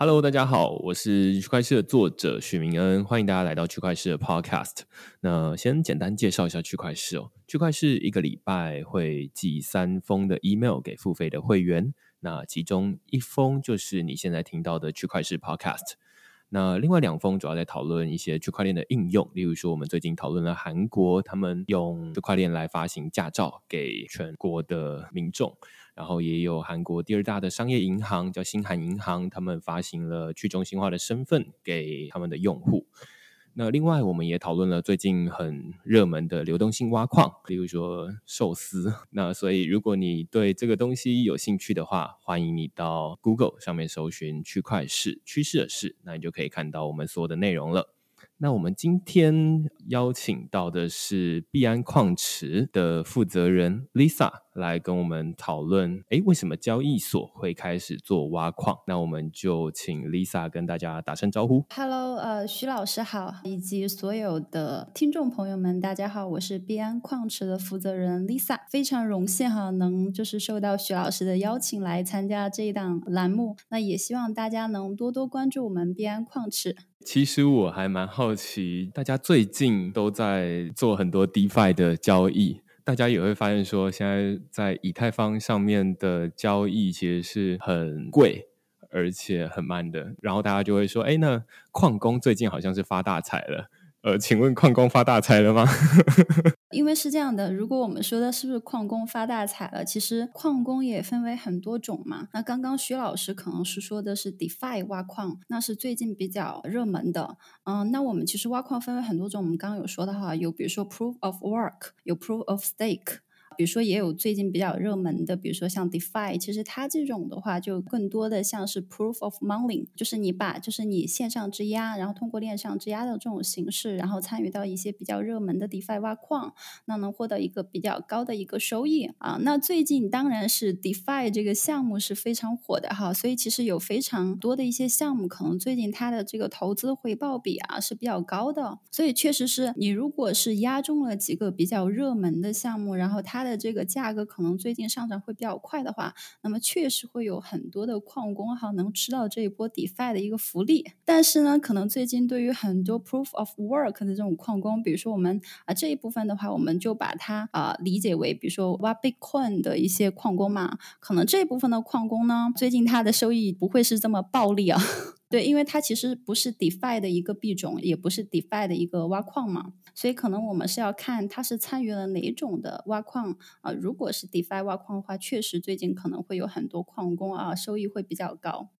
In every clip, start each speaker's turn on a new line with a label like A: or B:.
A: Hello，大家好，我是区块市的作者许明恩，欢迎大家来到区块市的 Podcast。那先简单介绍一下区块市哦，区块市一个礼拜会寄三封的 email 给付费的会员，那其中一封就是你现在听到的区块市 Podcast。那另外两封主要在讨论一些区块链的应用，例如说我们最近讨论了韩国，他们用区块链来发行驾照给全国的民众。然后也有韩国第二大的商业银行叫新韩银行，他们发行了去中心化的身份给他们的用户。那另外，我们也讨论了最近很热门的流动性挖矿，比如说寿司。那所以，如果你对这个东西有兴趣的话，欢迎你到 Google 上面搜寻“区块市趋势的事”，那你就可以看到我们所有的内容了。那我们今天邀请到的是币安矿池的负责人 Lisa 来跟我们讨论，哎，为什么交易所会开始做挖矿？那我们就请 Lisa 跟大家打声招呼。
B: Hello，呃，徐老师好，以及所有的听众朋友们，大家好，我是币安矿池的负责人 Lisa，非常荣幸哈，能就是受到徐老师的邀请来参加这一档栏目。那也希望大家能多多关注我们币安矿池。
A: 其实我还蛮好奇，大家最近都在做很多 DeFi 的交易，大家也会发现说，现在在以太坊上面的交易其实是很贵，而且很慢的。然后大家就会说，哎，那矿工最近好像是发大财了。呃，请问矿工发大财了吗？
B: 因为是这样的，如果我们说的是不是矿工发大财了，其实矿工也分为很多种嘛。那刚刚徐老师可能是说的是 DeFi 挖矿，那是最近比较热门的。嗯，那我们其实挖矿分为很多种，我们刚刚有说的哈，有比如说 Proof of Work，有 Proof of Stake。比如说，也有最近比较热门的，比如说像 DeFi，其实它这种的话，就更多的像是 Proof of Money，就是你把就是你线上质押，然后通过链上质押的这种形式，然后参与到一些比较热门的 DeFi 挖矿，那能获得一个比较高的一个收益啊。那最近当然是 DeFi 这个项目是非常火的哈，所以其实有非常多的一些项目，可能最近它的这个投资回报比啊是比较高的，所以确实是你如果是押中了几个比较热门的项目，然后它的的这个价格可能最近上涨会比较快的话，那么确实会有很多的矿工哈能吃到这一波 DeFi 的一个福利。但是呢，可能最近对于很多 Proof of Work 的这种矿工，比如说我们啊这一部分的话，我们就把它啊理解为，比如说挖 Bitcoin 的一些矿工嘛，可能这一部分的矿工呢，最近它的收益不会是这么暴利啊。对，因为它其实不是 DeFi 的一个币种，也不是 DeFi 的一个挖矿嘛，所以可能我们是要看它是参与了哪种的挖矿啊。如果是 DeFi 挖矿的话，确实最近可能会有很多矿工啊，收益会比较高。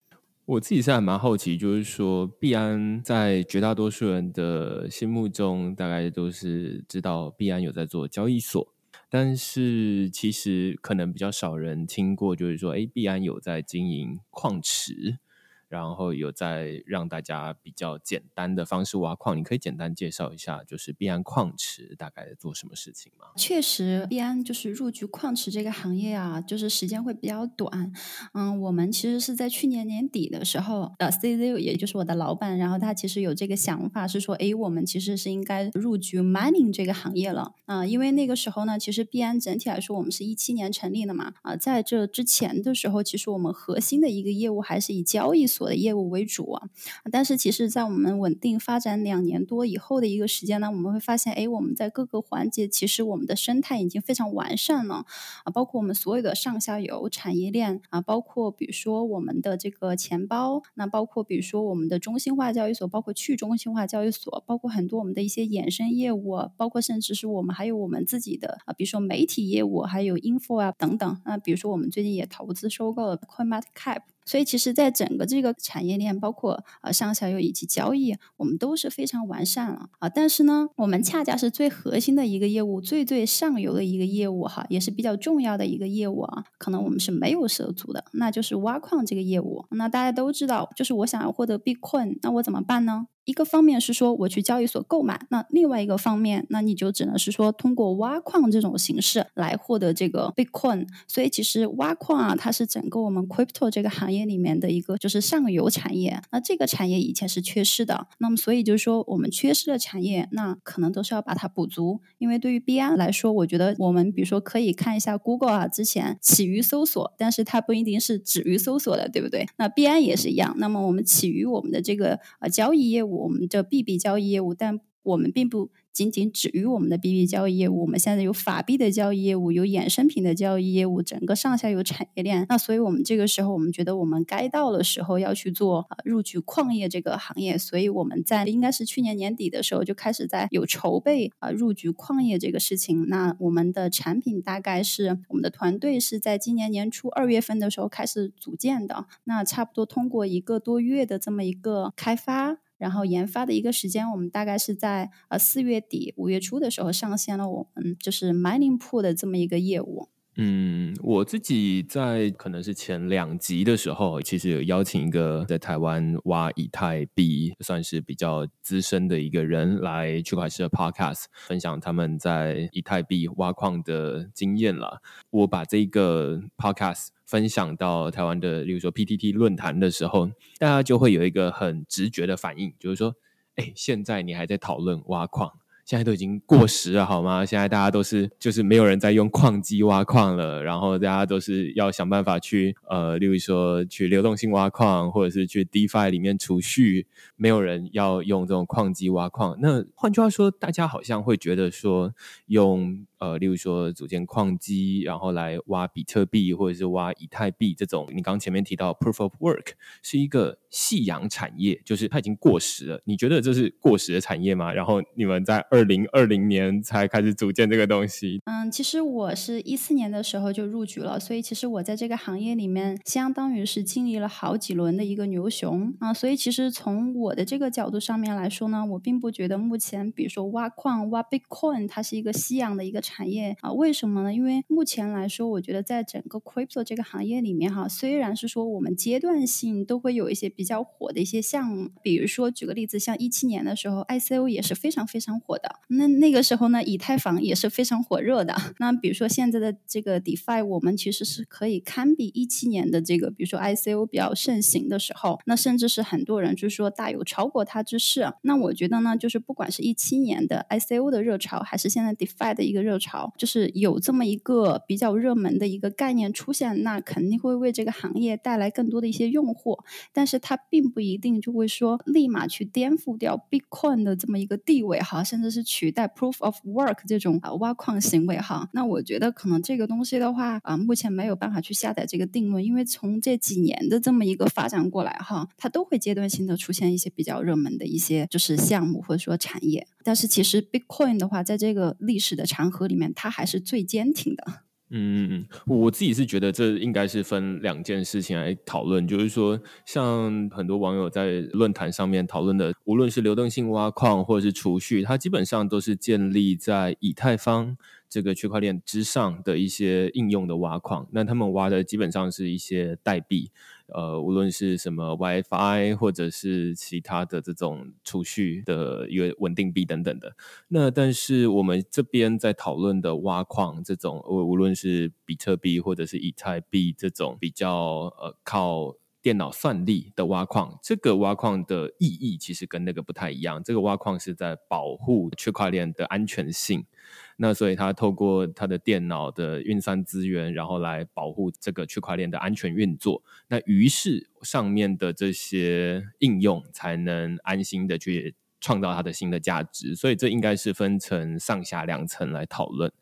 A: 我自己现在蛮好奇，就是说币安在绝大多数人的心目中，大概都是知道币安有在做交易所，但是其实可能比较少人听过，就是说，哎，币安有在经营矿池。然后有在让大家比较简单的方式挖矿，你可以简单介绍一下，就是币安矿池大概做什么事情吗？
B: 确实，币安就是入局矿池这个行业啊，就是时间会比较短。嗯，我们其实是在去年年底的时候，呃，CZ 也就是我的老板，然后他其实有这个想法，是说，哎，我们其实是应该入局 mining 这个行业了。啊，因为那个时候呢，其实币安整体来说，我们是一七年成立的嘛。啊，在这之前的时候，其实我们核心的一个业务还是以交易所。所的业务为主啊，但是其实，在我们稳定发展两年多以后的一个时间呢，我们会发现，哎，我们在各个环节，其实我们的生态已经非常完善了啊，包括我们所有的上下游产业链啊，包括比如说我们的这个钱包，那包括比如说我们的中心化交易所，包括去中心化交易所，包括很多我们的一些衍生业务，包括甚至是我们还有我们自己的啊，比如说媒体业务，还有 info 啊等等那，比如说我们最近也投资收购了 CoinMarketCap。所以，其实，在整个这个产业链，包括呃上下游以及交易，我们都是非常完善了啊。但是呢，我们恰恰是最核心的一个业务，最最上游的一个业务哈，也是比较重要的一个业务啊。可能我们是没有涉足的，那就是挖矿这个业务。那大家都知道，就是我想要获得 Bitcoin，那我怎么办呢？一个方面是说我去交易所购买，那另外一个方面，那你就只能是说通过挖矿这种形式来获得这个 Bitcoin。所以其实挖矿啊，它是整个我们 Crypto 这个行业里面的一个就是上游产业。那这个产业以前是缺失的，那么所以就是说我们缺失的产业，那可能都是要把它补足。因为对于币安来说，我觉得我们比如说可以看一下 Google 啊，之前起于搜索，但是它不一定是止于搜索的，对不对？那币安也是一样。那么我们起于我们的这个呃交易业务，我们的币币交易业务，但我们并不。仅仅止于我们的币币交易业务，我们现在有法币的交易业务，有衍生品的交易业务，整个上下游产业链。那所以我们这个时候，我们觉得我们该到的时候要去做入局矿业这个行业。所以我们在应该是去年年底的时候就开始在有筹备啊入局矿业这个事情。那我们的产品大概是我们的团队是在今年年初二月份的时候开始组建的。那差不多通过一个多月的这么一个开发。然后研发的一个时间，我们大概是在呃四月底五月初的时候上线了我们就是 mining pool 的这么一个业务。
A: 嗯，我自己在可能是前两集的时候，其实有邀请一个在台湾挖以太币算是比较资深的一个人来区块链的 podcast 分享他们在以太币挖矿的经验了。我把这个 podcast 分享到台湾的，例如说 PTT 论坛的时候，大家就会有一个很直觉的反应，就是说，哎，现在你还在讨论挖矿？现在都已经过时了，好吗？现在大家都是就是没有人在用矿机挖矿了，然后大家都是要想办法去呃，例如说去流动性挖矿，或者是去 DeFi 里面储蓄，没有人要用这种矿机挖矿。那换句话说，大家好像会觉得说用。呃，例如说组建矿机，然后来挖比特币或者是挖以太币这种，你刚前面提到 proof of work 是一个夕阳产业，就是它已经过时了。你觉得这是过时的产业吗？然后你们在二零二零年才开始组建这个东西？
B: 嗯，其实我是一四年的时候就入局了，所以其实我在这个行业里面相当于是经历了好几轮的一个牛熊啊。所以其实从我的这个角度上面来说呢，我并不觉得目前比如说挖矿挖 Bitcoin 它是一个夕阳的一个。产业啊，为什么呢？因为目前来说，我觉得在整个 crypto 这个行业里面哈，虽然是说我们阶段性都会有一些比较火的一些项目，比如说举个例子，像一七年的时候，ICO 也是非常非常火的。那那个时候呢，以太坊也是非常火热的。那比如说现在的这个 DeFi，我们其实是可以堪比一七年的这个，比如说 ICO 比较盛行的时候，那甚至是很多人就是说大有超过它之势。那我觉得呢，就是不管是一七年的 ICO 的热潮，还是现在 DeFi 的一个热。潮就是有这么一个比较热门的一个概念出现，那肯定会为这个行业带来更多的一些用户，但是它并不一定就会说立马去颠覆掉 Bitcoin 的这么一个地位哈，甚至是取代 Proof of Work 这种啊挖矿行为哈。那我觉得可能这个东西的话啊，目前没有办法去下载这个定论，因为从这几年的这么一个发展过来哈，它都会阶段性的出现一些比较热门的一些就是项目或者说产业。但是其实 Bitcoin 的话，在这个历史的长河里面，它还是最坚挺的。
A: 嗯嗯嗯，我自己是觉得这应该是分两件事情来讨论，就是说，像很多网友在论坛上面讨论的，无论是流动性挖矿或者是储蓄，它基本上都是建立在以太坊。这个区块链之上的一些应用的挖矿，那他们挖的基本上是一些代币，呃，无论是什么 WiFi 或者是其他的这种储蓄的一个稳定币等等的。那但是我们这边在讨论的挖矿这种，无无论是比特币或者是以太币这种比较呃靠电脑算力的挖矿，这个挖矿的意义其实跟那个不太一样。这个挖矿是在保护区块链的安全性。那所以它透过它的电脑的运算资源，然后来保护这个区块链的安全运作。那于是上面的这些应用才能安心的去创造它的新的价值。所以这应该是分成上下两层来讨论。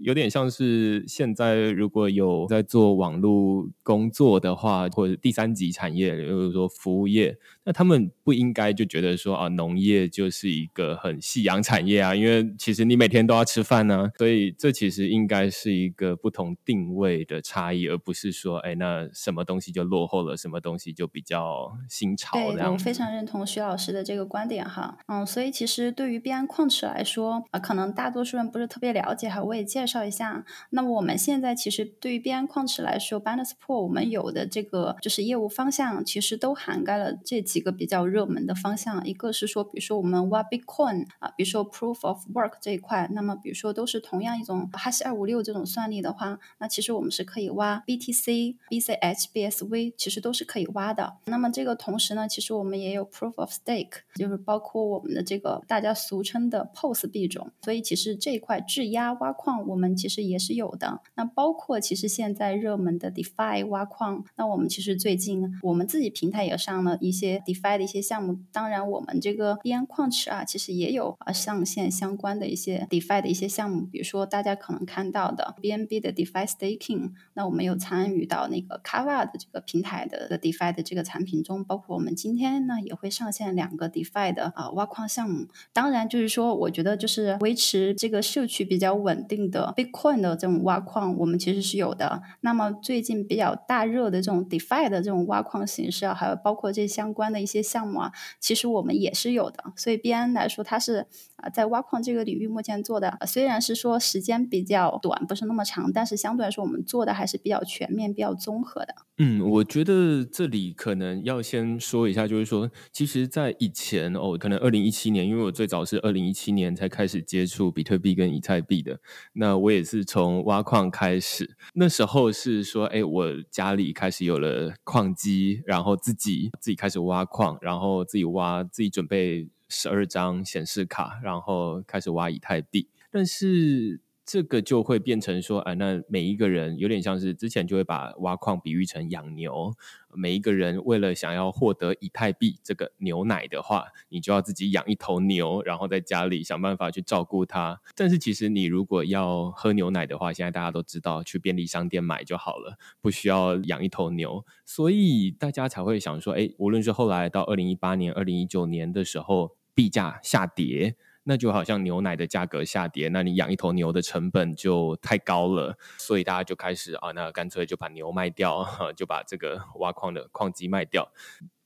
A: 有点像是现在如果有在做网络工作的话，或者第三级产业，比如说服务业，那他们不应该就觉得说啊，农业就是一个很夕阳产业啊，因为其实你每天都要吃饭呢，所以这其实应该是一个不同定位的差异，而不是说，哎，那什么东西就落后了，什么东西就比较新潮。
B: 对，我非常认同徐老师的这个观点哈，嗯，所以其实对于币安矿池来说啊，可能大多数人不是特别了解哈。我也介介绍一下。那我们现在其实对于币安矿池来说 b a n a n c e Pool 我们有的这个就是业务方向，其实都涵盖了这几个比较热门的方向。一个是说，比如说我们挖 Bitcoin 啊，比如说 Proof of Work 这一块，那么比如说都是同样一种哈希二五六这种算力的话，那其实我们是可以挖 BTC、BCH、BSV，其实都是可以挖的。那么这个同时呢，其实我们也有 Proof of Stake，就是包括我们的这个大家俗称的 POS 币种。所以其实这一块质押挖矿，我们其实也是有的。那包括其实现在热门的 DeFi 挖矿，那我们其实最近我们自己平台也上了一些 DeFi 的一些项目。当然，我们这个币安矿池啊，其实也有啊上线相关的一些 DeFi 的一些项目，比如说大家可能看到的 BNB 的 DeFi Staking，那我们有参与到那个 Kava 的这个平台的 DeFi 的这个产品中，包括我们今天呢也会上线两个 DeFi 的啊挖矿项目。当然，就是说我觉得就是维持这个社区比较稳定的 Bitcoin 的这种挖矿，我们其实是有的。那么最近比较大热的这种 DeFi 的这种挖矿形式啊，还有包括这相关的一些项目啊，其实我们也是有的。所以 B N 来说，它是啊在挖矿这个领域目前做的，虽然是说时间比较短，不是那么长，但是相对来说我们做的还是比较全面、比较综合的。
A: 嗯，我觉得这里可能要先说一下，就是说，其实，在以前哦，可能二零一七年，因为我最早是二零一七年才开始接触比特币跟以太币的，那我也是从挖矿开始。那时候是说，哎，我家里开始有了矿机，然后自己自己开始挖矿，然后自己挖，自己准备十二张显示卡，然后开始挖以太币，但是。这个就会变成说，啊，那每一个人有点像是之前就会把挖矿比喻成养牛，每一个人为了想要获得以太币这个牛奶的话，你就要自己养一头牛，然后在家里想办法去照顾它。但是其实你如果要喝牛奶的话，现在大家都知道去便利商店买就好了，不需要养一头牛，所以大家才会想说，哎，无论是后来到二零一八年、二零一九年的时候，币价下跌。那就好像牛奶的价格下跌，那你养一头牛的成本就太高了，所以大家就开始啊，那干脆就把牛卖掉，就把这个挖矿的矿机卖掉，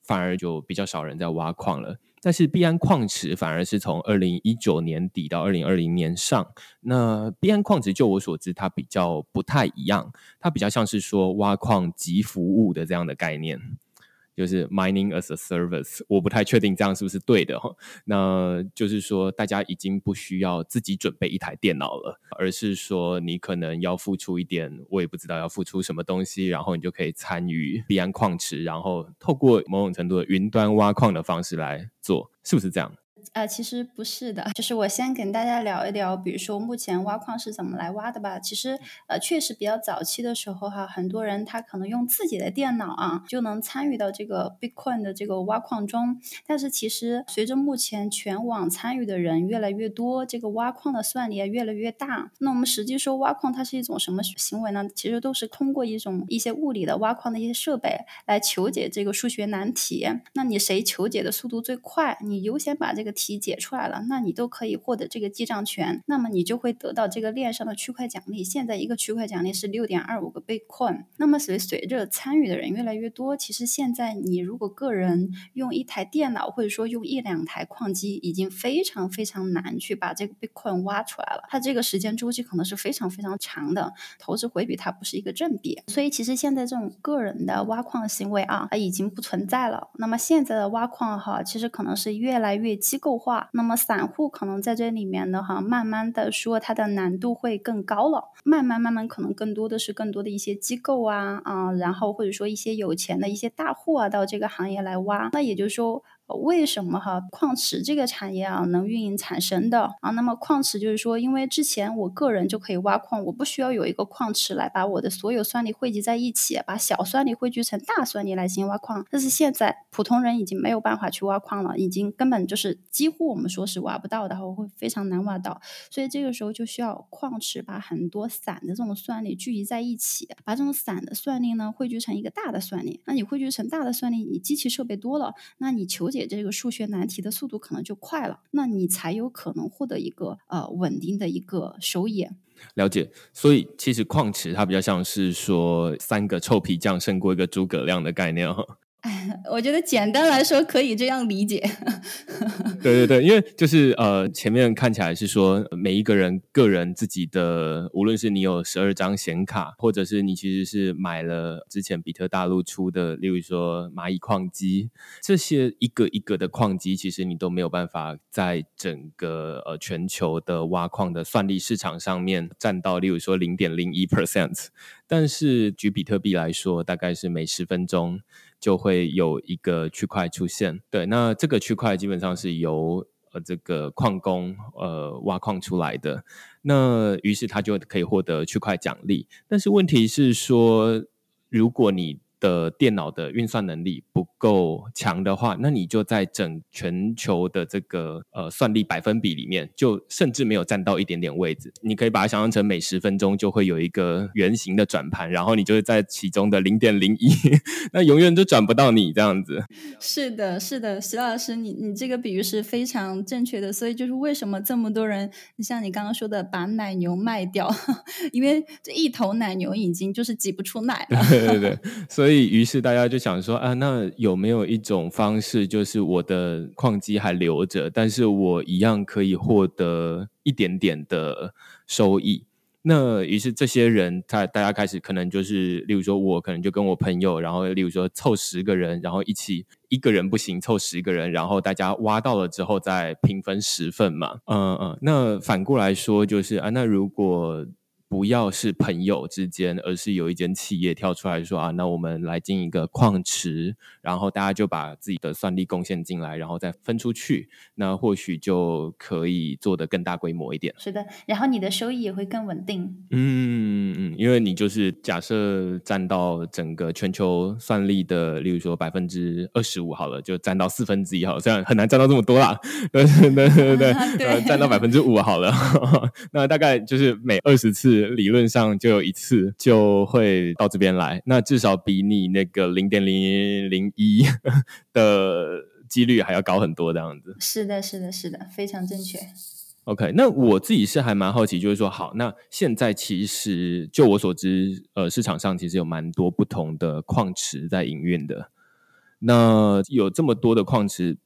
A: 反而就比较少人在挖矿了。但是币安矿池反而是从二零一九年底到二零二零年上，那币安矿池就我所知，它比较不太一样，它比较像是说挖矿及服务的这样的概念。就是 mining as a service，我不太确定这样是不是对的哈。那就是说，大家已经不需要自己准备一台电脑了，而是说你可能要付出一点，我也不知道要付出什么东西，然后你就可以参与币安矿池，然后透过某种程度的云端挖矿的方式来做，是不是这样？
B: 呃，其实不是的，就是我先跟大家聊一聊，比如说目前挖矿是怎么来挖的吧。其实，呃，确实比较早期的时候哈，很多人他可能用自己的电脑啊，就能参与到这个 Bitcoin 的这个挖矿中。但是，其实随着目前全网参与的人越来越多，这个挖矿的算力也越来越大。那我们实际说挖矿它是一种什么行为呢？其实都是通过一种一些物理的挖矿的一些设备来求解这个数学难题。那你谁求解的速度最快，你优先把这个。题解出来了，那你都可以获得这个记账权，那么你就会得到这个链上的区块奖励。现在一个区块奖励是六点二五个 Bitcoin。那么随随着参与的人越来越多，其实现在你如果个人用一台电脑或者说用一两台矿机，已经非常非常难去把这个 Bitcoin 挖出来了。它这个时间周期可能是非常非常长的，投资回比它不是一个正比。所以其实现在这种个人的挖矿行为啊，它已经不存在了。那么现在的挖矿哈，其实可能是越来越机构。化，那么散户可能在这里面呢哈，慢慢的说它的难度会更高了，慢慢慢慢可能更多的是更多的一些机构啊啊，然后或者说一些有钱的一些大户啊到这个行业来挖，那也就是说。为什么哈矿池这个产业啊能运营产生的啊？那么矿池就是说，因为之前我个人就可以挖矿，我不需要有一个矿池来把我的所有算力汇集在一起，把小算力汇聚成大算力来进行挖矿。但是现在普通人已经没有办法去挖矿了，已经根本就是几乎我们说是挖不到的，我会非常难挖到。所以这个时候就需要矿池把很多散的这种算力聚集在一起，把这种散的算力呢汇聚成一个大的算力。那你汇聚成大的算力，你机器设备多了，那你求解。这个数学难题的速度可能就快了，那你才有可能获得一个呃稳定的一个收益。
A: 了解，所以其实矿池它比较像是说三个臭皮匠胜过一个诸葛亮的概念哈。
B: 我觉得简单来说可以这样理解。
A: 对对对，因为就是呃，前面看起来是说每一个人个人自己的，无论是你有十二张显卡，或者是你其实是买了之前比特大陆出的，例如说蚂蚁矿机，这些一个一个的矿机，其实你都没有办法在整个呃全球的挖矿的算力市场上面占到，例如说零点零一 percent。但是举比特币来说，大概是每十分钟。就会有一个区块出现，对，那这个区块基本上是由呃这个矿工呃挖矿出来的，那于是他就可以获得区块奖励。但是问题是说，如果你的电脑的运算能力不够强的话，那你就在整全球的这个呃算力百分比里面，就甚至没有占到一点点位置。你可以把它想象成每十分钟就会有一个圆形的转盘，然后你就是 在其中的零点零一，那永远都转不到你这样子。
B: 是的，是的，石老师，你你这个比喻是非常正确的。所以就是为什么这么多人，你像你刚刚说的把奶牛卖掉，因为这一头奶牛已经就是挤不出奶了。
A: 对对对，所以。所以，于是大家就想说啊，那有没有一种方式，就是我的矿机还留着，但是我一样可以获得一点点的收益？那于是这些人，他大家开始可能就是，例如说，我可能就跟我朋友，然后例如说凑十个人，然后一起一个人不行，凑十个人，然后大家挖到了之后再平分十份嘛。嗯嗯，那反过来说就是啊，那如果不要是朋友之间，而是有一间企业跳出来说啊，那我们来进一个矿池，然后大家就把自己的算力贡献进来，然后再分出去，那或许就可以做得更大规模一点。
B: 是的，然后你的收益也会更稳定。
A: 嗯嗯，因为你就是假设占到整个全球算力的，例如说百分之二十五好了，就占到四分之一好，了，虽然很难占到这么多啦，对 对对对，占到百分之五好了，那大概就是每二十次。理论上就有一次就会到这边来，那至少比你那个零点零零一的几率还要高很多，这样子。
B: 是的，是的，是的，非常正确。
A: OK，那我自己是还蛮好奇，就是说，好，那现在其实就我所知，呃，市场上其实有蛮多不同的矿池在营运的。那有这么多的矿池。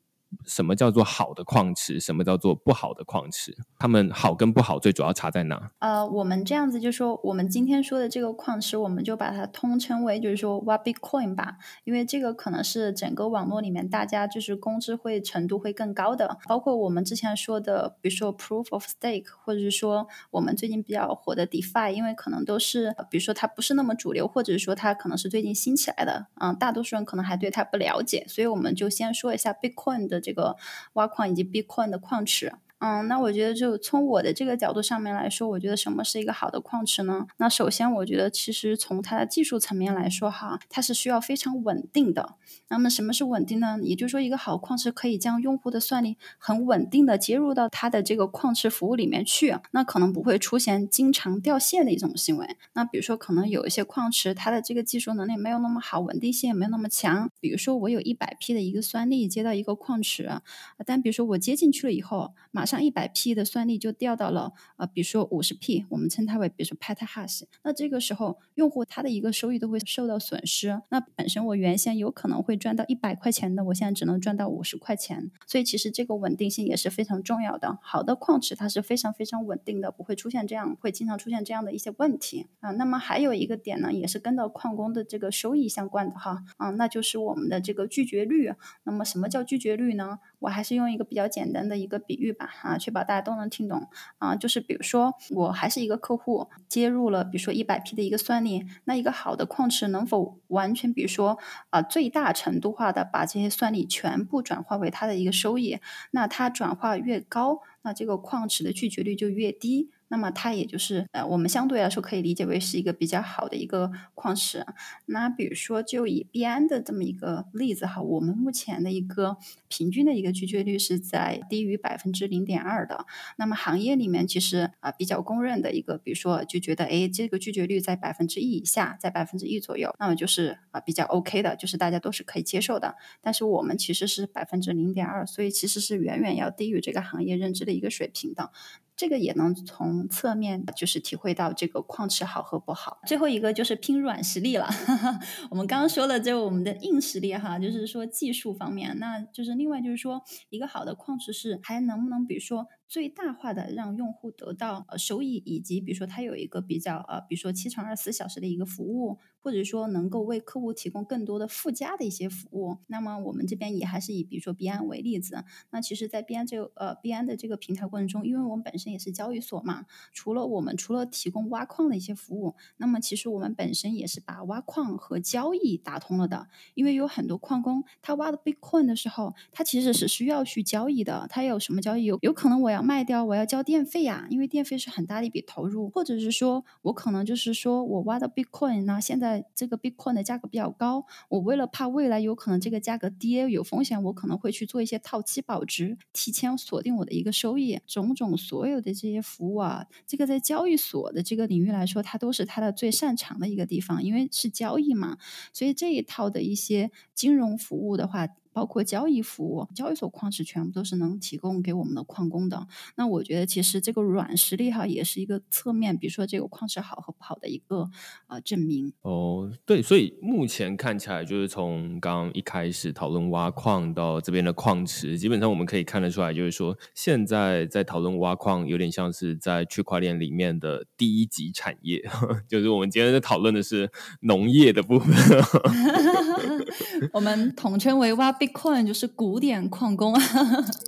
A: 什么叫做好的矿池？什么叫做不好的矿池？他们好跟不好最主要差在哪？
B: 呃，我们这样子就说，我们今天说的这个矿池，我们就把它通称为就是说挖 Bitcoin 吧，因为这个可能是整个网络里面大家就是公知会程度会更高的。包括我们之前说的，比如说 Proof of Stake，或者是说我们最近比较火的 DeFi，因为可能都是比如说它不是那么主流，或者是说它可能是最近新起来的，嗯，大多数人可能还对它不了解，所以我们就先说一下 Bitcoin 的。这个挖矿以及 b 矿的矿池。嗯，那我觉得就从我的这个角度上面来说，我觉得什么是一个好的矿池呢？那首先，我觉得其实从它的技术层面来说，哈，它是需要非常稳定的。那么什么是稳定呢？也就是说，一个好矿池可以将用户的算力很稳定的接入到它的这个矿池服务里面去，那可能不会出现经常掉线的一种行为。那比如说，可能有一些矿池，它的这个技术能力没有那么好，稳定性也没有那么强。比如说，我有一百 P 的一个算力接到一个矿池，但比如说我接进去了以后，马上一百 P 的算力就掉到了呃，比如说五十 P，我们称它为比如说 Petahash。那这个时候用户他的一个收益都会受到损失。那本身我原先有可能会赚到一百块钱的，我现在只能赚到五十块钱。所以其实这个稳定性也是非常重要的。好的矿池它是非常非常稳定的，不会出现这样会经常出现这样的一些问题啊。那么还有一个点呢，也是跟到矿工的这个收益相关的哈啊，那就是我们的这个拒绝率。那么什么叫拒绝率呢？我还是用一个比较简单的一个比喻吧，啊，确保大家都能听懂啊，就是比如说我还是一个客户接入了，比如说一百 P 的一个算力，那一个好的矿池能否完全，比如说啊，最大程度化的把这些算力全部转化为它的一个收益？那它转化越高，那这个矿池的拒绝率就越低。那么它也就是呃，我们相对来说可以理解为是一个比较好的一个矿石。那比如说，就以币安的这么一个例子哈，我们目前的一个平均的一个拒绝率是在低于百分之零点二的。那么行业里面其实啊比较公认的一个，比如说就觉得哎，这个拒绝率在百分之一以下，在百分之一左右，那么就是啊比较 OK 的，就是大家都是可以接受的。但是我们其实是百分之零点二，所以其实是远远要低于这个行业认知的一个水平的。这个也能从侧面就是体会到这个矿池好和不好。最后一个就是拼软实力了。哈 哈我们刚刚说了，就我们的硬实力哈，就是说技术方面，那就是另外就是说一个好的矿池是还能不能比如说。最大化的让用户得到呃收益，以及比如说它有一个比较呃，比如说七乘二十四小时的一个服务，或者说能够为客户提供更多的附加的一些服务。那么我们这边也还是以比如说币安为例子。那其实，在币安这个呃币安的这个平台过程中，因为我们本身也是交易所嘛，除了我们除了提供挖矿的一些服务，那么其实我们本身也是把挖矿和交易打通了的。因为有很多矿工他挖的 Bitcoin 的时候，他其实是需要去交易的。他有什么交易？有有可能我要。要卖掉，我要交电费呀，因为电费是很大的一笔投入，或者是说我可能就是说我挖到 Bitcoin，那现在这个 Bitcoin 的价格比较高，我为了怕未来有可能这个价格跌有风险，我可能会去做一些套期保值，提前锁定我的一个收益，种种所有的这些服务啊，这个在交易所的这个领域来说，它都是它的最擅长的一个地方，因为是交易嘛，所以这一套的一些金融服务的话。包括交易服务，交易所矿池全部都是能提供给我们的矿工的。那我觉得其实这个软实力哈，也是一个侧面，比如说这个矿池好和不好的一个呃证明。
A: 哦，对，所以目前看起来就是从刚一开始讨论挖矿到这边的矿池，基本上我们可以看得出来，就是说现在在讨论挖矿，有点像是在区块链里面的第一级产业，就是我们今天在讨论的是农业的部分。
B: 我们统称为挖矿就是古典矿工 啊。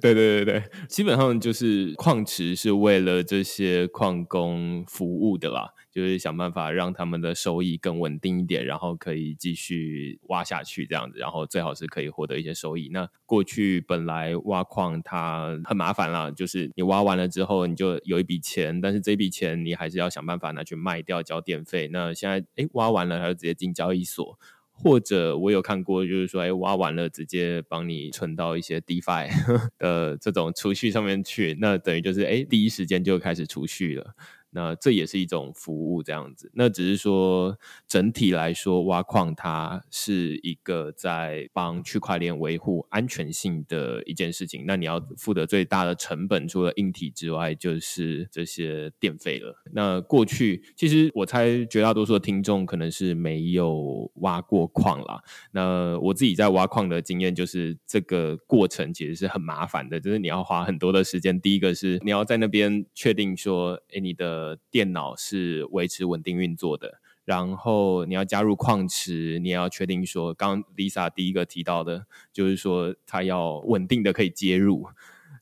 A: 对对对对，基本上就是矿池是为了这些矿工服务的啦，就是想办法让他们的收益更稳定一点，然后可以继续挖下去这样子，然后最好是可以获得一些收益。那过去本来挖矿它很麻烦啦，就是你挖完了之后你就有一笔钱，但是这笔钱你还是要想办法拿去卖掉交电费。那现在哎挖完了，它就直接进交易所。或者我有看过，就是说，哎，挖完了直接帮你存到一些 DeFi 的这种储蓄上面去，那等于就是，哎，第一时间就开始储蓄了。那这也是一种服务，这样子。那只是说整体来说，挖矿它是一个在帮区块链维护安全性的一件事情。那你要付的最大的成本，除了硬体之外，就是这些电费了。那过去其实我猜绝大多数的听众可能是没有挖过矿啦。那我自己在挖矿的经验就是，这个过程其实是很麻烦的，就是你要花很多的时间。第一个是你要在那边确定说，哎，你的电脑是维持稳定运作的，然后你要加入矿池，你也要确定说，刚 Lisa 第一个提到的，就是说它要稳定的可以接入，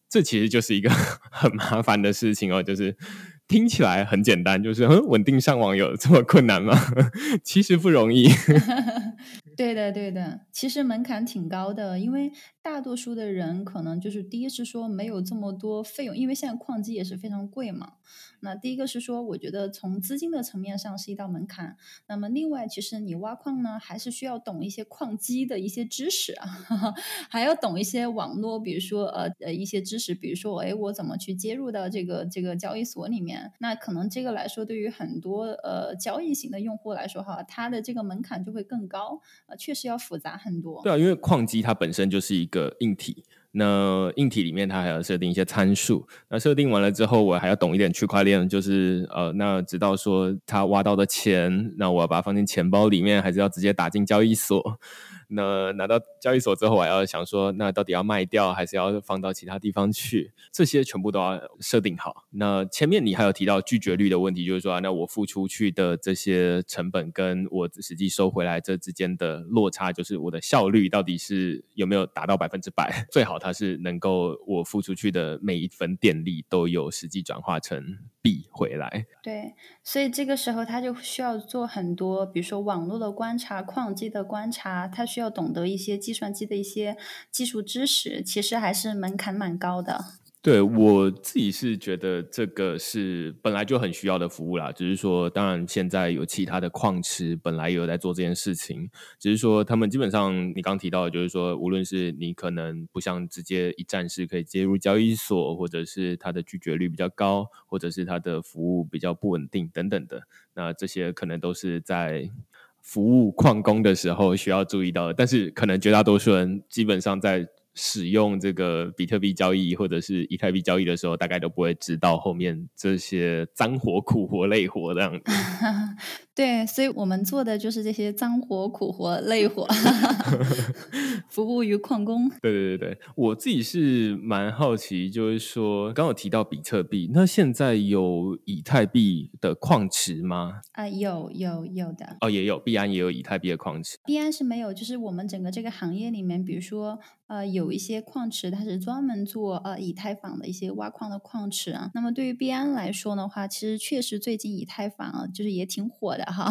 A: 这其实就是一个 很麻烦的事情哦。就是听起来很简单，就是稳定上网有这么困难吗？其实不容易。
B: 对的，对的，其实门槛挺高的，因为大多数的人可能就是第一是说没有这么多费用，因为现在矿机也是非常贵嘛。那第一个是说，我觉得从资金的层面上是一道门槛。那么另外，其实你挖矿呢，还是需要懂一些矿机的一些知识啊，还要懂一些网络，比如说呃呃一些知识，比如说哎，我怎么去接入到这个这个交易所里面？那可能这个来说，对于很多呃交易型的用户来说哈，它的这个门槛就会更高。呃，确实要复杂很多。
A: 对啊，因为矿机它本身就是一个的硬体，那硬体里面它还要设定一些参数。那设定完了之后，我还要懂一点区块链，就是呃，那直到说他挖到的钱，那我要把它放进钱包里面，还是要直接打进交易所？那拿到交易所之后，我还要想说，那到底要卖掉还是要放到其他地方去？这些全部都要设定好。那前面你还有提到拒绝率的问题，就是说，那我付出去的这些成本跟我实际收回来这之间的落差，就是我的效率到底是有没有达到百分之百？最好它是能够我付出去的每一分电力都有实际转化成币回来。
B: 对，所以这个时候他就需要做很多，比如说网络的观察、矿机的观察，他需要懂得一些计算机的一些技术知识，其实还是门槛蛮高的。
A: 对我自己是觉得这个是本来就很需要的服务啦，只是说，当然现在有其他的矿池本来也有在做这件事情，只是说他们基本上你刚提到的，就是说，无论是你可能不像直接一站式可以接入交易所，或者是它的拒绝率比较高，或者是它的服务比较不稳定等等的，那这些可能都是在服务矿工的时候需要注意到的。但是可能绝大多数人基本上在使用这个比特币交易或者是以太币交易的时候，大概都不会知道后面这些脏活、苦活、累活这样子。
B: 对，所以我们做的就是这些脏活、苦活、累活 服务于矿工。
A: 对对对对，我自己是蛮好奇，就是说，刚有提到比特币，那现在有以太币的矿池吗？
B: 啊，有有有的。
A: 哦，也有，币安也有以太币的矿池。
B: 币安是没有，就是我们整个这个行业里面，比如说。呃，有一些矿池，它是专门做呃以太坊的一些挖矿的矿池啊。那么对于币安来说的话，其实确实最近以太坊就是也挺火的哈，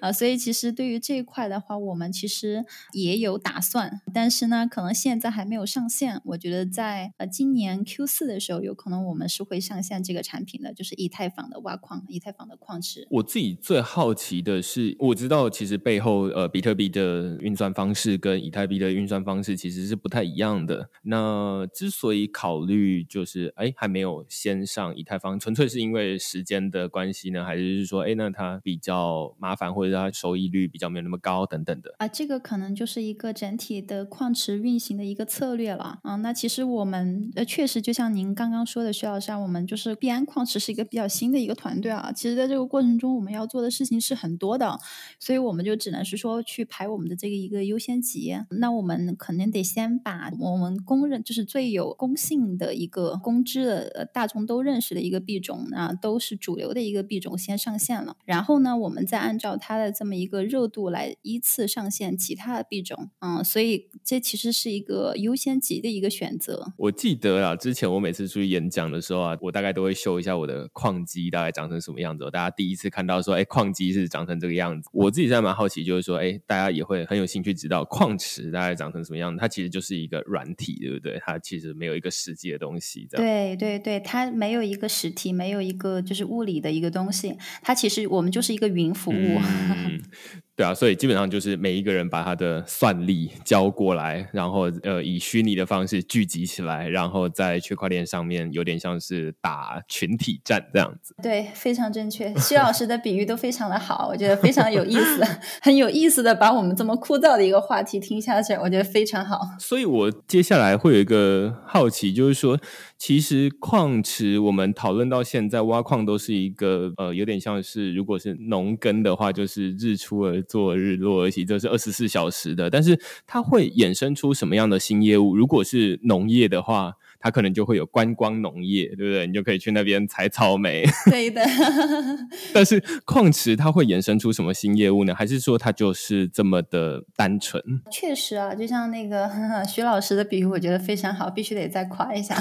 B: 啊，所以其实对于这一块的话，我们其实也有打算，但是呢，可能现在还没有上线。我觉得在呃今年 Q 四的时候，有可能我们是会上线这个产品的，就是以太坊的挖矿，以太坊的矿池。
A: 我自己最好奇的是，我知道其实背后呃比特币的运算方式跟以太币的运算方式其实。是不太一样的。那之所以考虑就是哎还没有先上以太坊，纯粹是因为时间的关系呢，还是说哎那它比比较麻烦，或者它收益率比较没有那么高等等的
B: 啊？这个可能就是一个整体的矿池运行的一个策略了啊。那其实我们呃确实就像您刚刚说的，徐老师，我们就是币安矿池是一个比较新的一个团队啊。其实在这个过程中，我们要做的事情是很多的，所以我们就只能是说去排我们的这个一个优先级。那我们肯定得。先把我们公认就是最有公信的一个公知的大众都认识的一个币种啊，都是主流的一个币种先上线了，然后呢，我们再按照它的这么一个热度来依次上线其他的币种，嗯，所以这其实是一个优先级的一个选择。
A: 我记得啊，之前我每次出去演讲的时候啊，我大概都会秀一下我的矿机大概长成什么样子，大家第一次看到说，哎，矿机是长成这个样子。我自己在蛮好奇，就是说，哎，大家也会很有兴趣知道矿池大概长成什么样子，它其实。就是一个软体，对不对？它其实没有一个实际的东西。
B: 对对对，它没有一个实体，没有一个就是物理的一个东西。它其实我们就是一个云服务。
A: 对啊，所以基本上就是每一个人把他的算力交过来，然后呃以虚拟的方式聚集起来，然后在区块链上面有点像是打群体战这样子。
B: 对，非常正确。徐老师的比喻都非常的好，我觉得非常有意思，很有意思的把我们这么枯燥的一个话题听下去，我觉得非常好。
A: 所以我接下来会有一个好奇，就是说。其实矿池我们讨论到现在，挖矿都是一个呃，有点像是如果是农耕的话，就是日出而做，日落而息，这是二十四小时的。但是它会衍生出什么样的新业务？如果是农业的话。它可能就会有观光农业，对不对？你就可以去那边采草莓。
B: 对的。
A: 但是矿池它会衍生出什么新业务呢？还是说它就是这么的单纯？
B: 确实啊，就像那个 徐老师的比喻，我觉得非常好，必须得再夸一下。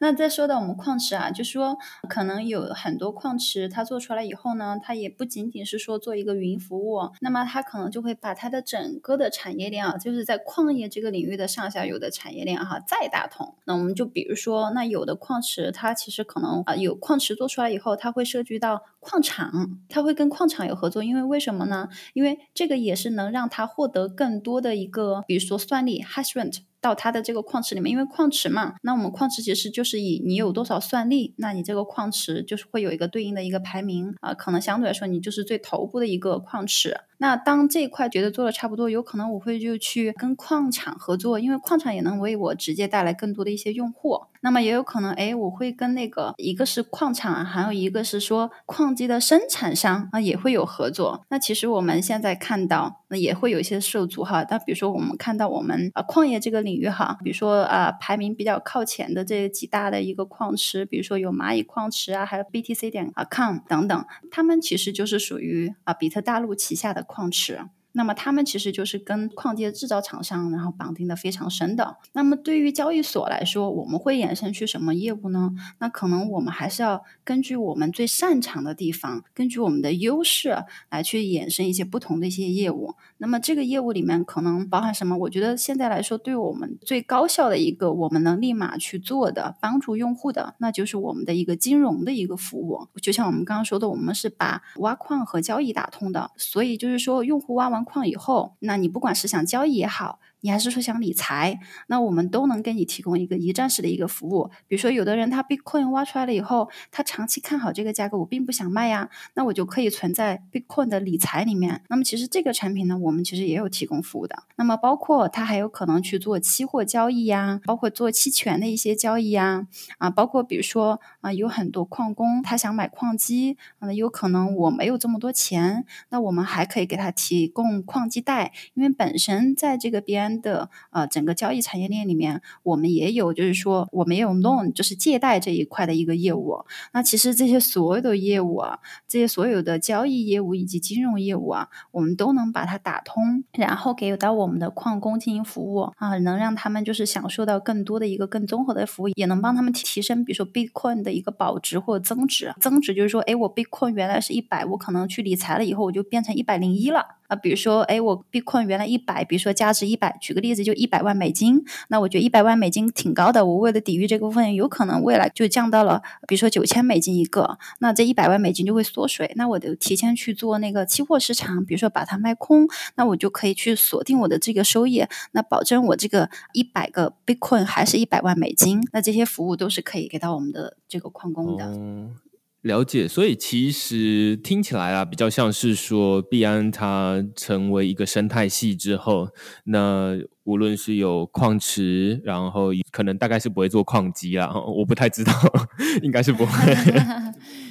B: 那再说到我们矿池啊，就说可能有很多矿池，它做出来以后呢，它也不仅仅是说做一个云服务，那么它可能就会把它的整个的产业链啊，就是在矿业这个领域的上下游的产业链哈，再打通。那我们就比如说，那有的矿池，它其实可能啊，有矿池做出来以后，它会涉及到矿场，它会跟矿场有合作，因为为什么呢？因为这个也是能让它获得更多的一个，比如说算力 hash rate。到它的这个矿池里面，因为矿池嘛，那我们矿池其实就是以你有多少算力，那你这个矿池就是会有一个对应的一个排名啊，可能相对来说你就是最头部的一个矿池。那当这一块觉得做的差不多，有可能我会就去跟矿场合作，因为矿场也能为我直接带来更多的一些用户。那么也有可能，哎，我会跟那个一个是矿场，还有一个是说矿机的生产商啊，也会有合作。那其实我们现在看到，那也会有一些受阻哈。但比如说我们看到我们啊矿业这个领域哈，比如说啊排名比较靠前的这几大的一个矿池，比如说有蚂蚁矿池啊，还有 BTC 点啊 com 等等，他们其实就是属于啊比特大陆旗下的矿池。那么他们其实就是跟矿机的制造厂商，然后绑定的非常深的。那么对于交易所来说，我们会衍生去什么业务呢？那可能我们还是要根据我们最擅长的地方，根据我们的优势来去衍生一些不同的一些业务。那么这个业务里面可能包含什么？我觉得现在来说，对我们最高效的一个，我们能立马去做的，帮助用户的，那就是我们的一个金融的一个服务。就像我们刚刚说的，我们是把挖矿和交易打通的，所以就是说用户挖完。框以后，那你不管是想交易也好，你还是说想理财，那我们都能给你提供一个一站式的一个服务。比如说，有的人他 Bitcoin 挖出来了以后，他长期看好这个价格，我并不想卖呀，那我就可以存在 Bitcoin 的理财里面。那么其实这个产品呢，我们其实也有提供服务的。那么包括他还有可能去做期货交易呀，包括做期权的一些交易呀，啊，包括比如说啊，有很多矿工他想买矿机，啊，有可能我没有这么多钱，那我们还可以给他提供矿机贷，因为本身在这个边的呃整个交易产业链里面，我们也有就是说我们也有 loan 就是借贷这一块的一个业务。那其实这些所有的业务啊，这些所有的交易业务以及金融业务啊，我们都能把它打通，然后给到我们的矿工进行服务啊，能让他们就是享受到更多的一个更综合的服务，也能帮他们提升，比如说 Bitcoin 的一个保值或者增值。增值就是说，哎，我 Bitcoin 原来是一百，我可能去理财了以后，我就变成一百零一了。啊，比如说，哎，我 Bitcoin 原来一百，比如说价值一百，举个例子，就一百万美金。那我觉得一百万美金挺高的，我为了抵御这个部分，有可能未来就降到了，比如说九千美金一个。那这一百万美金就会缩水，那我就提前去做那个期货市场，比如说把它卖空，那我就可以去锁定我的这个收益，那保证我这个一百个 Bitcoin 还是一百万美金。那这些服务都是可以给到我们的这个矿工的。
A: 了解，所以其实听起来啊，比较像是说，币安它成为一个生态系之后，那无论是有矿池，然后可能大概是不会做矿机啦，我不太知道，应该是不会。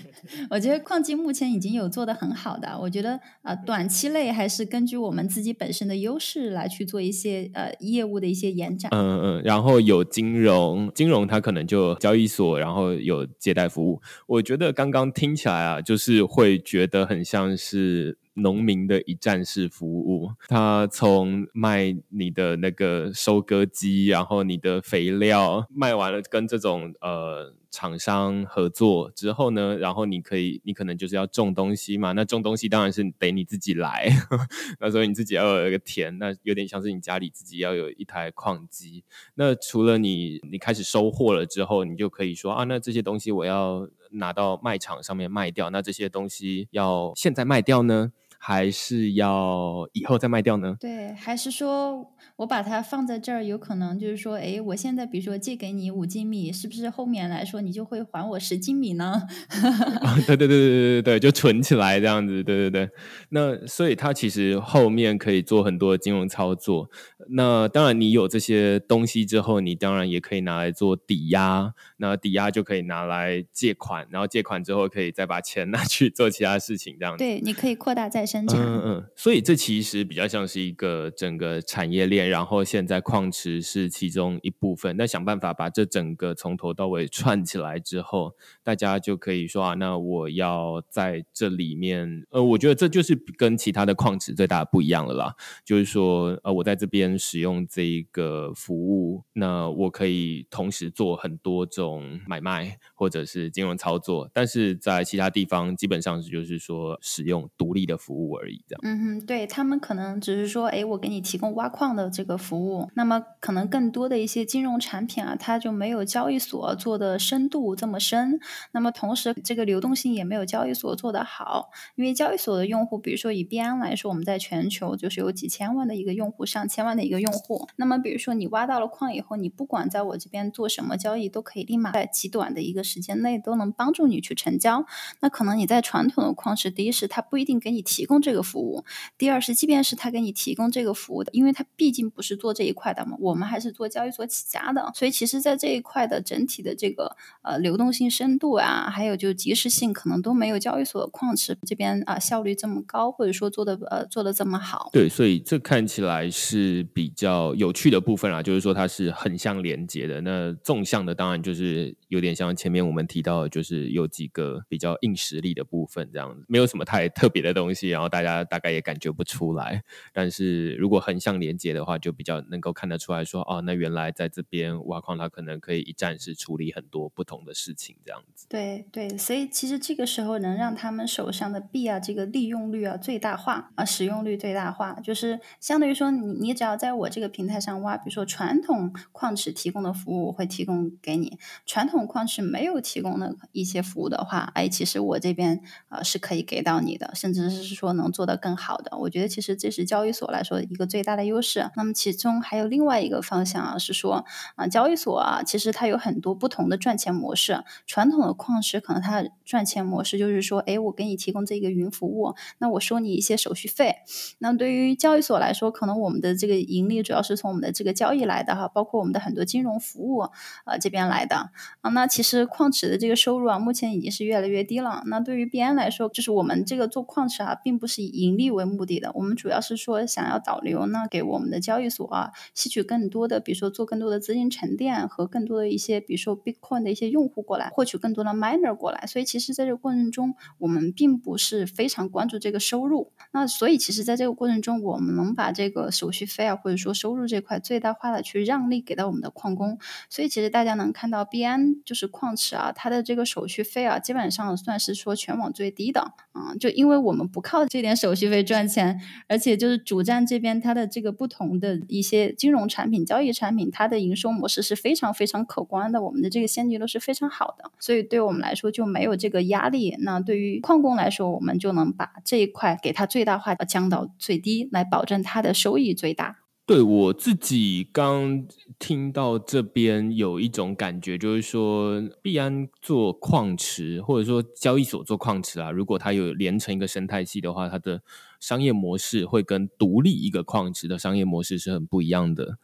B: 我觉得矿机目前已经有做的很好的，我觉得呃短期内还是根据我们自己本身的优势来去做一些呃业务的一些延展。
A: 嗯嗯，然后有金融，金融它可能就交易所，然后有借贷服务。我觉得刚刚听起来啊，就是会觉得很像是。农民的一站式服务，他从卖你的那个收割机，然后你的肥料卖完了，跟这种呃厂商合作之后呢，然后你可以，你可能就是要种东西嘛，那种东西当然是得你自己来，那所以你自己要有一个田，那有点像是你家里自己要有一台矿机。那除了你，你开始收获了之后，你就可以说啊，那这些东西我要拿到卖场上面卖掉，那这些东西要现在卖掉呢？还是要以后再卖掉呢？
B: 对，还是说我把它放在这儿，有可能就是说，哎，我现在比如说借给你五斤米，是不是后面来说你就会还我十斤米呢？
A: 对对对对对对对，就存起来这样子，对对对。那所以它其实后面可以做很多金融操作。那当然，你有这些东西之后，你当然也可以拿来做抵押。那抵押就可以拿来借款，然后借款之后可以再把钱 拿去做其他事情，这样子。
B: 对，你可以扩大再生产。
A: 嗯嗯。所以这其实比较像是一个整个产业链，然后现在矿池是其中一部分。那想办法把这整个从头到尾串起来之后，大家就可以说啊，那我要在这里面，呃，我觉得这就是跟其他的矿池最大的不一样了啦。就是说，呃，我在这边使用这一个服务，那我可以同时做很多种。买卖或者是金融操作，但是在其他地方基本上是就是说使用独立的服务而已，这样。
B: 嗯哼，对他们可能只是说，哎，我给你提供挖矿的这个服务，那么可能更多的一些金融产品啊，它就没有交易所做的深度这么深。那么同时，这个流动性也没有交易所做的好，因为交易所的用户，比如说以币安来说，我们在全球就是有几千万的一个用户，上千万的一个用户。那么比如说你挖到了矿以后，你不管在我这边做什么交易，都可以立马。在极短的一个时间内都能帮助你去成交，那可能你在传统的矿池，第一是它不一定给你提供这个服务，第二是即便是他给你提供这个服务的，因为他毕竟不是做这一块的嘛，我们还是做交易所起家的，所以其实，在这一块的整体的这个呃流动性深度啊，还有就及时性，可能都没有交易所矿池这边啊效率这么高，或者说做的呃做的这么好。
A: 对，所以这看起来是比较有趣的部分啊，就是说它是横向连接的，那纵向的当然就是。有点像前面我们提到的，就是有几个比较硬实力的部分，这样子没有什么太特别的东西，然后大家大概也感觉不出来。但是如果横向连接的话，就比较能够看得出来说，哦，那原来在这边挖矿，它可能可以一站式处理很多不同的事情，这样子。
B: 对对，所以其实这个时候能让他们手上的币啊，这个利用率啊最大化啊，使用率最大化，就是相当于说，你你只要在我这个平台上挖，比如说传统矿池提供的服务，我会提供给你。传统矿池没有提供的一些服务的话，哎，其实我这边呃是可以给到你的，甚至是说。说能做得更好的。我觉得其实这是交易所来说一个最大的优势。那么其中还有另外一个方向啊，是说啊，交易所啊，其实它有很多不同的赚钱模式。传统的矿池可能它赚钱模式就是说，哎，我给你提供这个云服务，那我收你一些手续费。那对于交易所来说，可能我们的这个盈利主要是从我们的这个交易来的哈，包括我们的很多金融服务呃这边来的啊。那其实矿池的这个收入啊，目前已经是越来越低了。那对于币安来说，就是我们这个做矿池啊，并不是以盈利为目的的，我们主要是说想要导流，那给我们的交易所啊，吸取更多的，比如说做更多的资金沉淀和更多的一些，比如说 Bitcoin 的一些用户过来，获取更多的 Miner 过来。所以其实在这个过程中，我们并不是非常关注这个收入。那所以其实在这个过程中，我们能把这个手续费啊，或者说收入这块最大化的去让利给到我们的矿工。所以其实大家能看到币安就是矿池啊，它的这个手续费啊，基本上算是说全网最低的啊。就因为我们不靠这点手续费赚钱，而且就是主站这边它的这个不同的一些金融产品、交易产品，它的营收模式是非常非常可观的，我们的这个现金流是非常好的，所以对我们来说就没有这个压力。那对于矿工来说，我们就能把这一块给它最大化降到最低，来保证它的收益最大。
A: 对我自己刚听到这边有一种感觉，就是说币安做矿池，或者说交易所做矿池啊，如果它有连成一个生态系的话，它的商业模式会跟独立一个矿池的商业模式是很不一样的。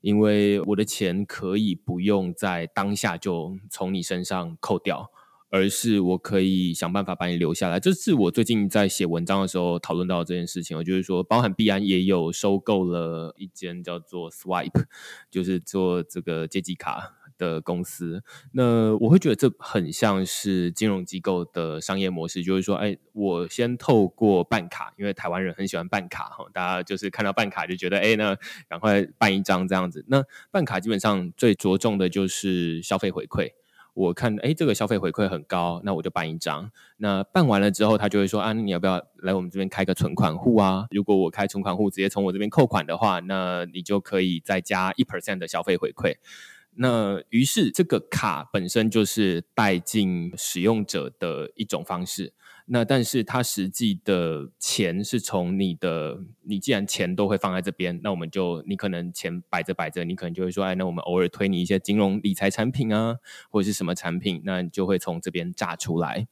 A: 因为我的钱可以不用在当下就从你身上扣掉。而是我可以想办法把你留下来。这是我最近在写文章的时候讨论到这件事情。就是说，包含币安也有收购了一间叫做 Swipe，就是做这个借记卡的公司。那我会觉得这很像是金融机构的商业模式，就是说，哎，我先透过办卡，因为台湾人很喜欢办卡哈，大家就是看到办卡就觉得，哎，那赶快办一张这样子。那办卡基本上最着重的就是消费回馈。我看，哎，这个消费回馈很高，那我就办一张。那办完了之后，他就会说啊，你要不要来我们这边开个存款户啊？如果我开存款户，直接从我这边扣款的话，那你就可以再加一 percent 的消费回馈。那于是这个卡本身就是带进使用者的一种方式。那但是它实际的钱是从你的，你既然钱都会放在这边，那我们就你可能钱摆着摆着，你可能就会说，哎，那我们偶尔推你一些金融理财产品啊，或者是什么产品，那就会从这边炸出来。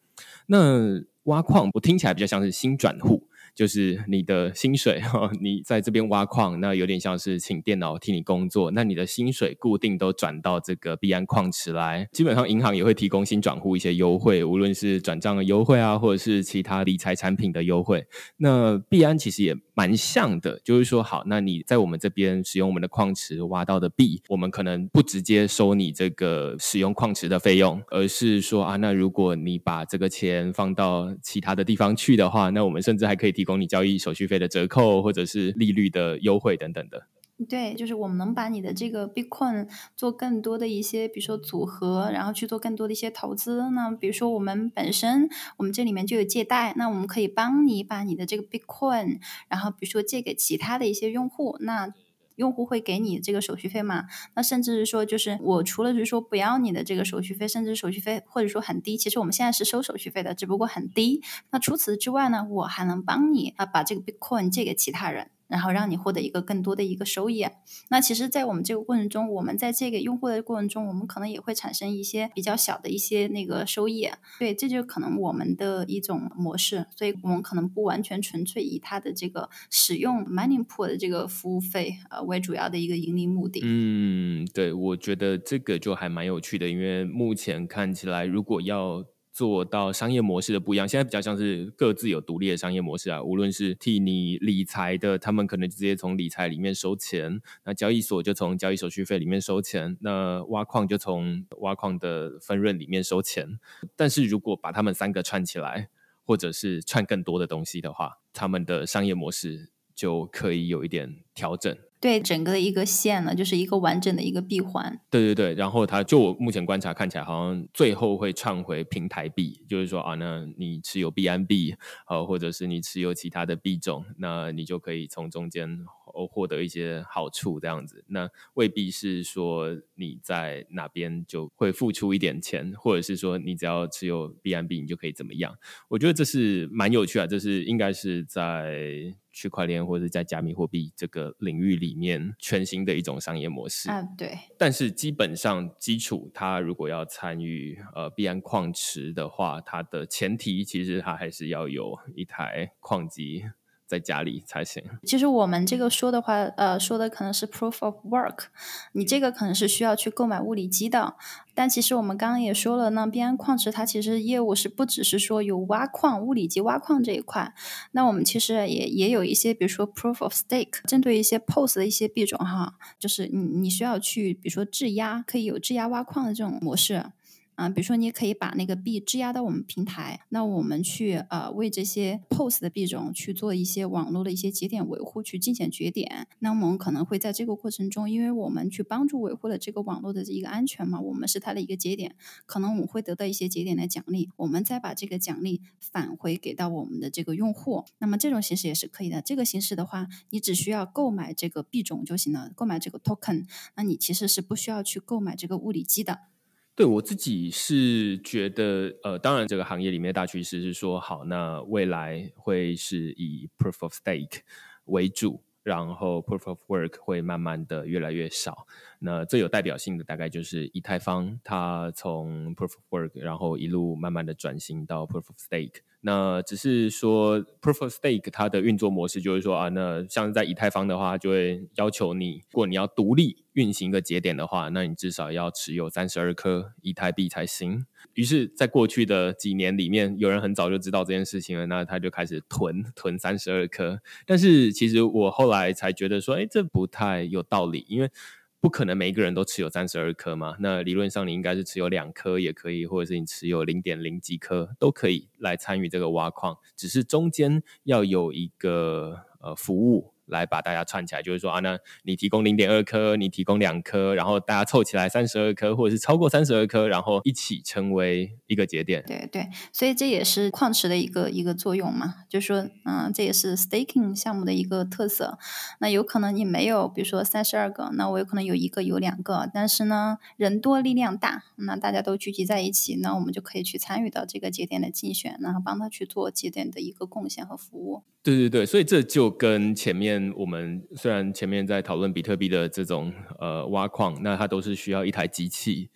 A: 那挖矿，我听起来比较像是新转户。就是你的薪水哈，你在这边挖矿，那有点像是请电脑替你工作。那你的薪水固定都转到这个币安矿池来，基本上银行也会提供新转户一些优惠，无论是转账的优惠啊，或者是其他理财产品的优惠。那币安其实也蛮像的，就是说，好，那你在我们这边使用我们的矿池挖到的币，我们可能不直接收你这个使用矿池的费用，而是说啊，那如果你把这个钱放到其他的地方去的话，那我们甚至还可以提。供你交易手续费的折扣，或者是利率的优惠等等的。
B: 对，就是我们能把你的这个 Bitcoin 做更多的一些，比如说组合，然后去做更多的一些投资。那比如说我们本身，我们这里面就有借贷，那我们可以帮你把你的这个 Bitcoin，然后比如说借给其他的一些用户。那用户会给你这个手续费嘛？那甚至是说，就是我除了就是说不要你的这个手续费，甚至手续费或者说很低，其实我们现在是收手续费的，只不过很低。那除此之外呢，我还能帮你啊把这个 Bitcoin 借给其他人。然后让你获得一个更多的一个收益。那其实，在我们这个过程中，我们在这个用户的过程中，我们可能也会产生一些比较小的一些那个收益。对，这就可能我们的一种模式。所以我们可能不完全纯粹以它的这个使用 Money pool 的这个服务费呃为主要的一个盈利目的。
A: 嗯，对，我觉得这个就还蛮有趣的，因为目前看起来，如果要做到商业模式的不一样，现在比较像是各自有独立的商业模式啊。无论是替你理财的，他们可能直接从理财里面收钱；那交易所就从交易手续费里面收钱；那挖矿就从挖矿的分润里面收钱。但是如果把他们三个串起来，或者是串更多的东西的话，他们的商业模式就可以有一点调整。
B: 对整个的一个线呢，就是一个完整的一个闭环。
A: 对对对，然后它就我目前观察看起来，好像最后会串回平台币，就是说啊，那你持有币安币，呃，或者是你持有其他的币种，那你就可以从中间获得一些好处这样子，那未必是说你在哪边就会付出一点钱，或者是说你只要持有 BNB 你就可以怎么样？我觉得这是蛮有趣啊，这是应该是在区块链或者在加密货币这个领域里面全新的一种商业模式
B: 啊。对，
A: 但是基本上基础，它如果要参与呃币安矿池的话，它的前提其实它还是要有一台矿机。在家里才行。
B: 其实我们这个说的话，呃，说的可能是 proof of work，你这个可能是需要去购买物理机的。但其实我们刚刚也说了，那边矿池它其实业务是不只是说有挖矿、物理机挖矿这一块。那我们其实也也有一些，比如说 proof of stake，针对一些 POS 的一些币种哈，就是你你需要去，比如说质押，可以有质押挖矿的这种模式。啊，比如说你也可以把那个币质押到我们平台，那我们去呃为这些 POS 的币种去做一些网络的一些节点维护，去进行节点。那么我们可能会在这个过程中，因为我们去帮助维护了这个网络的一个安全嘛，我们是它的一个节点，可能我们会得到一些节点的奖励，我们再把这个奖励返回给到我们的这个用户。那么这种形式也是可以的。这个形式的话，你只需要购买这个币种就行了，购买这个 token，那你其实是不需要去购买这个物理机的。
A: 对我自己是觉得，呃，当然这个行业里面的大趋势是说，好，那未来会是以 proof of stake 为主，然后 proof of work 会慢慢的越来越少。那最有代表性的大概就是以太坊，它从 proof of work，然后一路慢慢的转型到 proof of stake。那只是说，proof of stake 它的运作模式就是说啊，那像在以太坊的话，就会要求你，如果你要独立运行一个节点的话，那你至少要持有三十二颗以太币才行。于是，在过去的几年里面，有人很早就知道这件事情了，那他就开始囤囤三十二颗。但是，其实我后来才觉得说，哎，这不太有道理，因为。不可能每一个人都持有三十二颗嘛？那理论上你应该是持有两颗也可以，或者是你持有零点零几颗都可以来参与这个挖矿，只是中间要有一个呃服务。来把大家串起来，就是说啊，那你提供零点二颗，你提供两颗，然后大家凑起来三十二颗，或者是超过三十二颗，然后一起成为一个节点。
B: 对对，所以这也是矿池的一个一个作用嘛，就是说，嗯，这也是 staking 项目的一个特色。那有可能你没有，比如说三十二个，那我有可能有一个有两个，但是呢，人多力量大，那大家都聚集在一起，那我们就可以去参与到这个节点的竞选，然后帮他去做节点的一个贡献和服务。
A: 对对对，所以这就跟前面我们虽然前面在讨论比特币的这种呃挖矿，那它都是需要一台机器。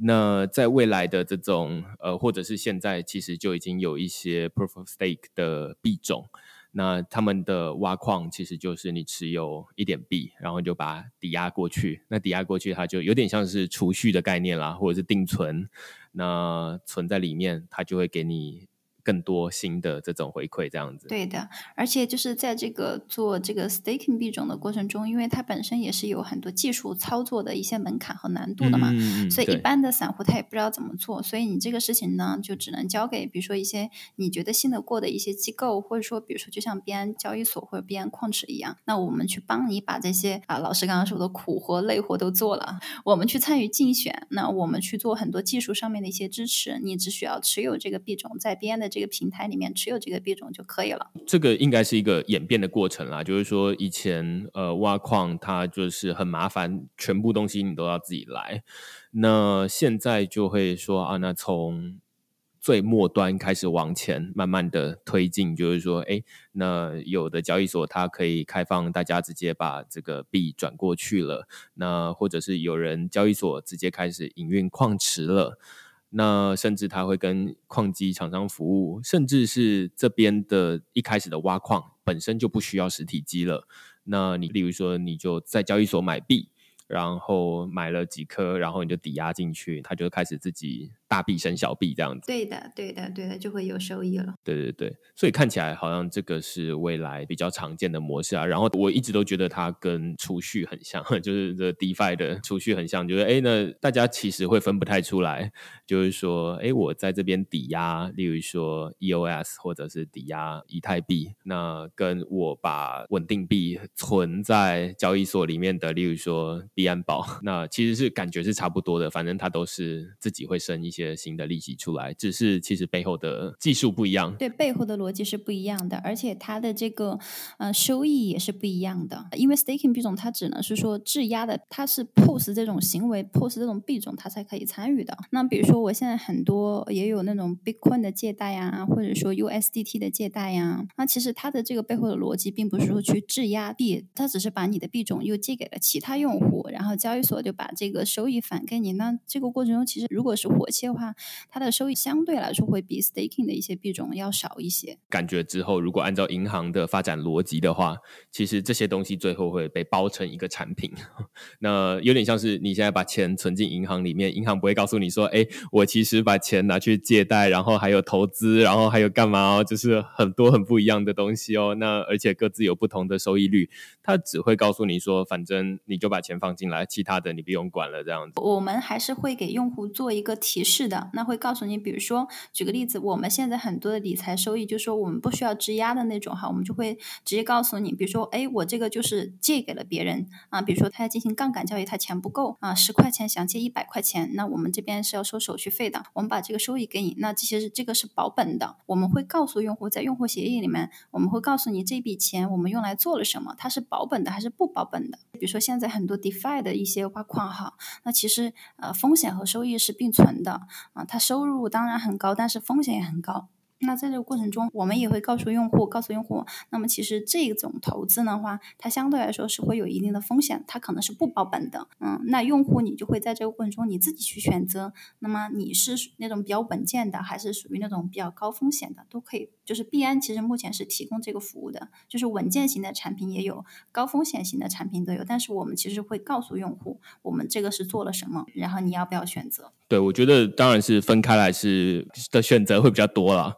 A: 那在未来的这种呃，或者是现在，其实就已经有一些 proof of stake 的币种，那他们的挖矿其实就是你持有一点币，然后就把抵押过去。那抵押过去，它就有点像是储蓄的概念啦，或者是定存。那存在里面，它就会给你。更多新的这种回馈，这样子。
B: 对的，而且就是在这个做这个 staking 币种的过程中，因为它本身也是有很多技术操作的一些门槛和难度的嘛，所以一般的散户他也不知道怎么做。所以你这个事情呢，就只能交给比如说一些你觉得信得过的一些机构，或者说比如说就像边交易所或者边矿池一样，那我们去帮你把这些啊老师刚刚说的苦活累活都做了，我们去参与竞选，那我们去做很多技术上面的一些支持，你只需要持有这个币种在边的这。这个平台里面持有这个币种就可以了。
A: 这个应该是一个演变的过程啦，就是说以前呃挖矿它就是很麻烦，全部东西你都要自己来。那现在就会说啊，那从最末端开始往前慢慢的推进，就是说，哎，那有的交易所它可以开放大家直接把这个币转过去了，那或者是有人交易所直接开始营运矿池了。那甚至他会跟矿机厂商服务，甚至是这边的一开始的挖矿本身就不需要实体机了。那你例如说，你就在交易所买币。然后买了几颗，然后你就抵押进去，他就开始自己大币生小币这样子。
B: 对的，对的，对的，就会有收益了。
A: 对对对，所以看起来好像这个是未来比较常见的模式啊。然后我一直都觉得它跟储蓄很像，就是这 DeFi 的储蓄很像，就是哎，那大家其实会分不太出来，就是说，哎，我在这边抵押，例如说 EOS 或者是抵押以太币，那跟我把稳定币存在交易所里面的，例如说。币安宝，那其实是感觉是差不多的，反正它都是自己会生一些。些新的利息出来，只是其实背后的技术不一样。
B: 对，背后的逻辑是不一样的，而且它的这个呃收益也是不一样的。因为 staking 币种它只能是说质押的，它是 pos 这种行为，pos 这种币种它才可以参与的。那比如说我现在很多也有那种 Bitcoin 的借贷呀，或者说 USDT 的借贷呀，那其实它的这个背后的逻辑并不是说去质押币，它只是把你的币种又借给了其他用户，然后交易所就把这个收益返给你。那这个过程中，其实如果是活期的话，它的收益相对来说会比 staking 的一些币种要少一些。
A: 感觉之后，如果按照银行的发展逻辑的话，其实这些东西最后会被包成一个产品。那有点像是你现在把钱存进银行里面，银行不会告诉你说：“哎，我其实把钱拿去借贷，然后还有投资，然后还有干嘛哦？”就是很多很不一样的东西哦。那而且各自有不同的收益率，它只会告诉你说：“反正你就把钱放进来，其他的你不用管了。”这样子。
B: 我们还是会给用户做一个提示是的，那会告诉你，比如说举个例子，我们现在很多的理财收益，就是说我们不需要质押的那种哈，我们就会直接告诉你，比如说，哎，我这个就是借给了别人啊，比如说他要进行杠杆交易，他钱不够啊，十块钱想借一百块钱，那我们这边是要收手续费的，我们把这个收益给你，那这些是这个是保本的，我们会告诉用户，在用户协议里面，我们会告诉你这笔钱我们用来做了什么，它是保本的还是不保本的？比如说现在很多 DeFi 的一些挖矿哈，那其实呃风险和收益是并存的啊，他收入当然很高，但是风险也很高。那在这个过程中，我们也会告诉用户，告诉用户，那么其实这种投资的话，它相对来说是会有一定的风险，它可能是不保本的。嗯，那用户你就会在这个过程中你自己去选择，那么你是那种比较稳健的，还是属于那种比较高风险的，都可以。就是币安其实目前是提供这个服务的，就是稳健型的产品也有，高风险型的产品都有。但是我们其实会告诉用户，我们这个是做了什么，然后你要不要选择？
A: 对，我觉得当然是分开来是的选择会比较多了。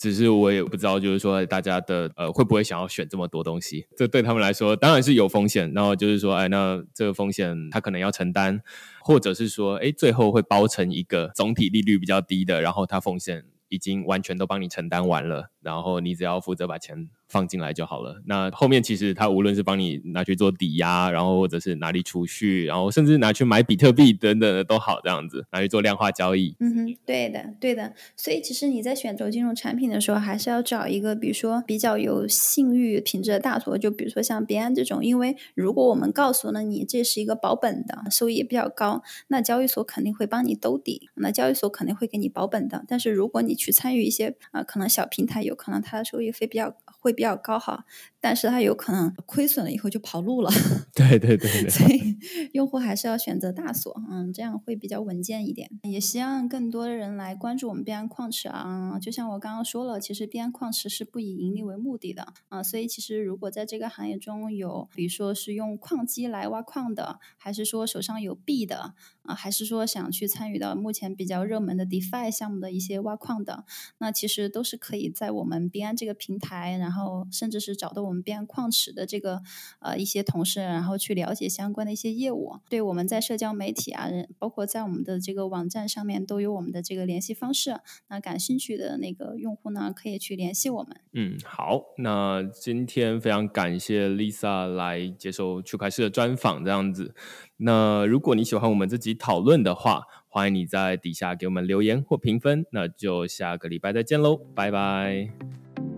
A: 只是我也不知道，就是说大家的呃会不会想要选这么多东西？这对他们来说当然是有风险。然后就是说，哎，那这个风险他可能要承担，或者是说，哎，最后会包成一个总体利率比较低的，然后他风险已经完全都帮你承担完了，然后你只要负责把钱。放进来就好了。那后面其实它无论是帮你拿去做抵押，然后或者是拿里储蓄，然后甚至拿去买比特币等等的都好，这样子拿去做量化交易。
B: 嗯哼，对的，对的。所以其实你在选择金融产品的时候，还是要找一个，比如说比较有信誉品质的大所，就比如说像币安这种。因为如果我们告诉了你这是一个保本的，收益也比较高，那交易所肯定会帮你兜底，那交易所肯定会给你保本的。但是如果你去参与一些啊，可能小平台有可能它的收益会比较。会比较高哈，但是它有可能亏损了以后就跑路了。
A: 对 对对，
B: 所以用户还是要选择大锁，嗯，这样会比较稳健一点。也希望更多的人来关注我们币安矿池啊。就像我刚刚说了，其实币安矿池是不以盈利为目的的啊，所以其实如果在这个行业中有，比如说是用矿机来挖矿的，还是说手上有币的还是说想去参与到目前比较热门的 DeFi 项目的一些挖矿的，那其实都是可以在我们币安这个平台，然后。甚至是找到我们边矿池的这个呃一些同事，然后去了解相关的一些业务。对，我们在社交媒体啊，包括在我们的这个网站上面都有我们的这个联系方式。那感兴趣的那个用户呢，可以去联系我们。
A: 嗯，好，那今天非常感谢 Lisa 来接受区块市的专访，这样子。那如果你喜欢我们这集讨论的话，欢迎你在底下给我们留言或评分。那就下个礼拜再见喽，拜拜。